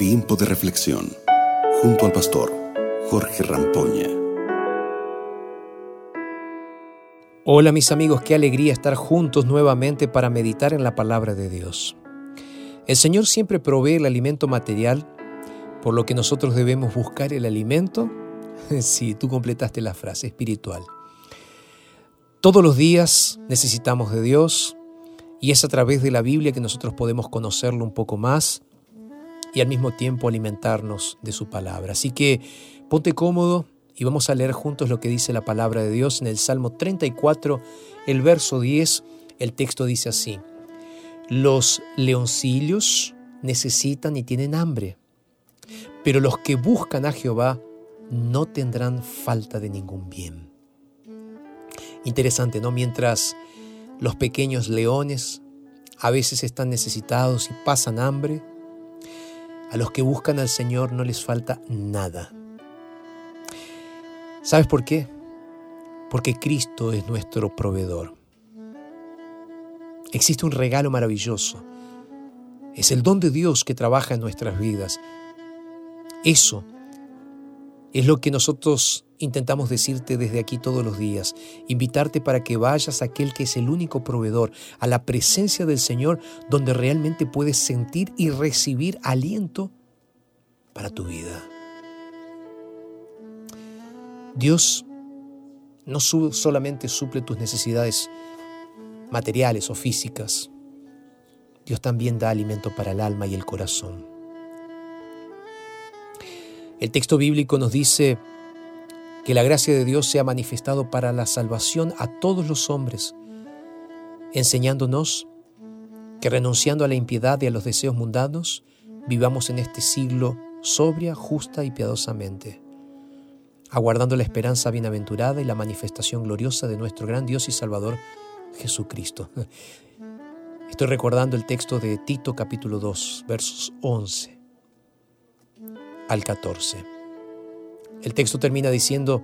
Tiempo de reflexión junto al pastor Jorge Rampoña. Hola mis amigos, qué alegría estar juntos nuevamente para meditar en la palabra de Dios. El Señor siempre provee el alimento material, por lo que nosotros debemos buscar el alimento, si tú completaste la frase, espiritual. Todos los días necesitamos de Dios y es a través de la Biblia que nosotros podemos conocerlo un poco más y al mismo tiempo alimentarnos de su palabra. Así que ponte cómodo y vamos a leer juntos lo que dice la palabra de Dios en el Salmo 34, el verso 10. El texto dice así, los leoncillos necesitan y tienen hambre, pero los que buscan a Jehová no tendrán falta de ningún bien. Interesante, ¿no? Mientras los pequeños leones a veces están necesitados y pasan hambre, a los que buscan al Señor no les falta nada. ¿Sabes por qué? Porque Cristo es nuestro proveedor. Existe un regalo maravilloso. Es el don de Dios que trabaja en nuestras vidas. Eso es lo que nosotros intentamos decirte desde aquí todos los días, invitarte para que vayas a aquel que es el único proveedor, a la presencia del Señor, donde realmente puedes sentir y recibir aliento para tu vida. Dios no solamente suple tus necesidades materiales o físicas, Dios también da alimento para el alma y el corazón. El texto bíblico nos dice que la gracia de Dios se ha manifestado para la salvación a todos los hombres, enseñándonos que renunciando a la impiedad y a los deseos mundanos, vivamos en este siglo sobria, justa y piadosamente, aguardando la esperanza bienaventurada y la manifestación gloriosa de nuestro gran Dios y Salvador Jesucristo. Estoy recordando el texto de Tito capítulo 2, versos 11 al 14. El texto termina diciendo,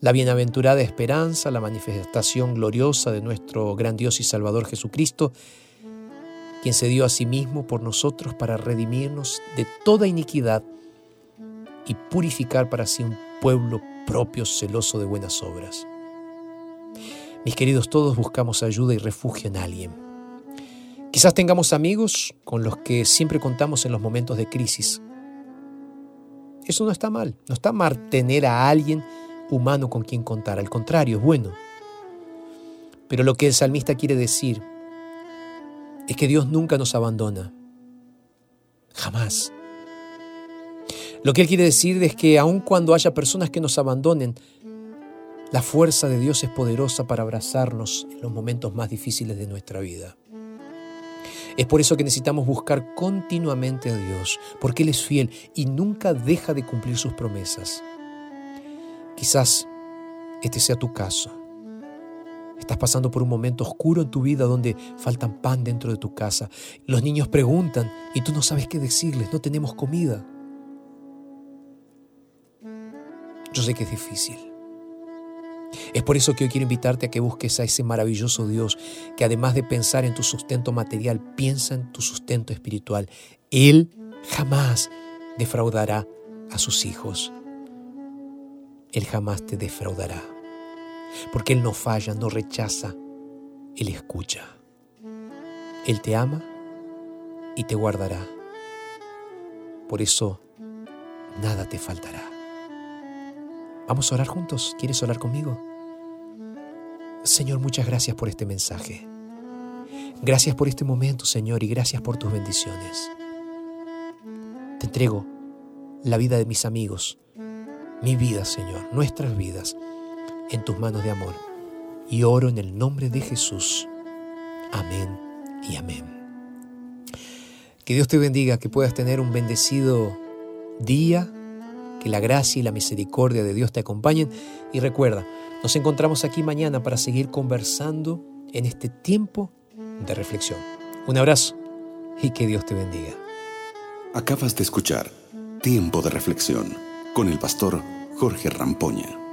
la bienaventurada esperanza, la manifestación gloriosa de nuestro gran Dios y Salvador Jesucristo, quien se dio a sí mismo por nosotros para redimirnos de toda iniquidad y purificar para sí un pueblo propio celoso de buenas obras. Mis queridos, todos buscamos ayuda y refugio en alguien. Quizás tengamos amigos con los que siempre contamos en los momentos de crisis, eso no está mal. No está mal tener a alguien humano con quien contar. Al contrario, es bueno. Pero lo que el salmista quiere decir es que Dios nunca nos abandona. Jamás. Lo que él quiere decir es que aun cuando haya personas que nos abandonen, la fuerza de Dios es poderosa para abrazarnos en los momentos más difíciles de nuestra vida. Es por eso que necesitamos buscar continuamente a Dios, porque Él es fiel y nunca deja de cumplir sus promesas. Quizás este sea tu caso. Estás pasando por un momento oscuro en tu vida donde faltan pan dentro de tu casa. Los niños preguntan y tú no sabes qué decirles, no tenemos comida. Yo sé que es difícil. Es por eso que hoy quiero invitarte a que busques a ese maravilloso Dios que además de pensar en tu sustento material, piensa en tu sustento espiritual. Él jamás defraudará a sus hijos. Él jamás te defraudará. Porque Él no falla, no rechaza, Él escucha. Él te ama y te guardará. Por eso nada te faltará. Vamos a orar juntos. ¿Quieres orar conmigo? Señor, muchas gracias por este mensaje. Gracias por este momento, Señor, y gracias por tus bendiciones. Te entrego la vida de mis amigos, mi vida, Señor, nuestras vidas, en tus manos de amor. Y oro en el nombre de Jesús. Amén y amén. Que Dios te bendiga, que puedas tener un bendecido día que la gracia y la misericordia de Dios te acompañen y recuerda, nos encontramos aquí mañana para seguir conversando en este tiempo de reflexión. Un abrazo y que Dios te bendiga. Acabas de escuchar Tiempo de Reflexión con el pastor Jorge Rampoña.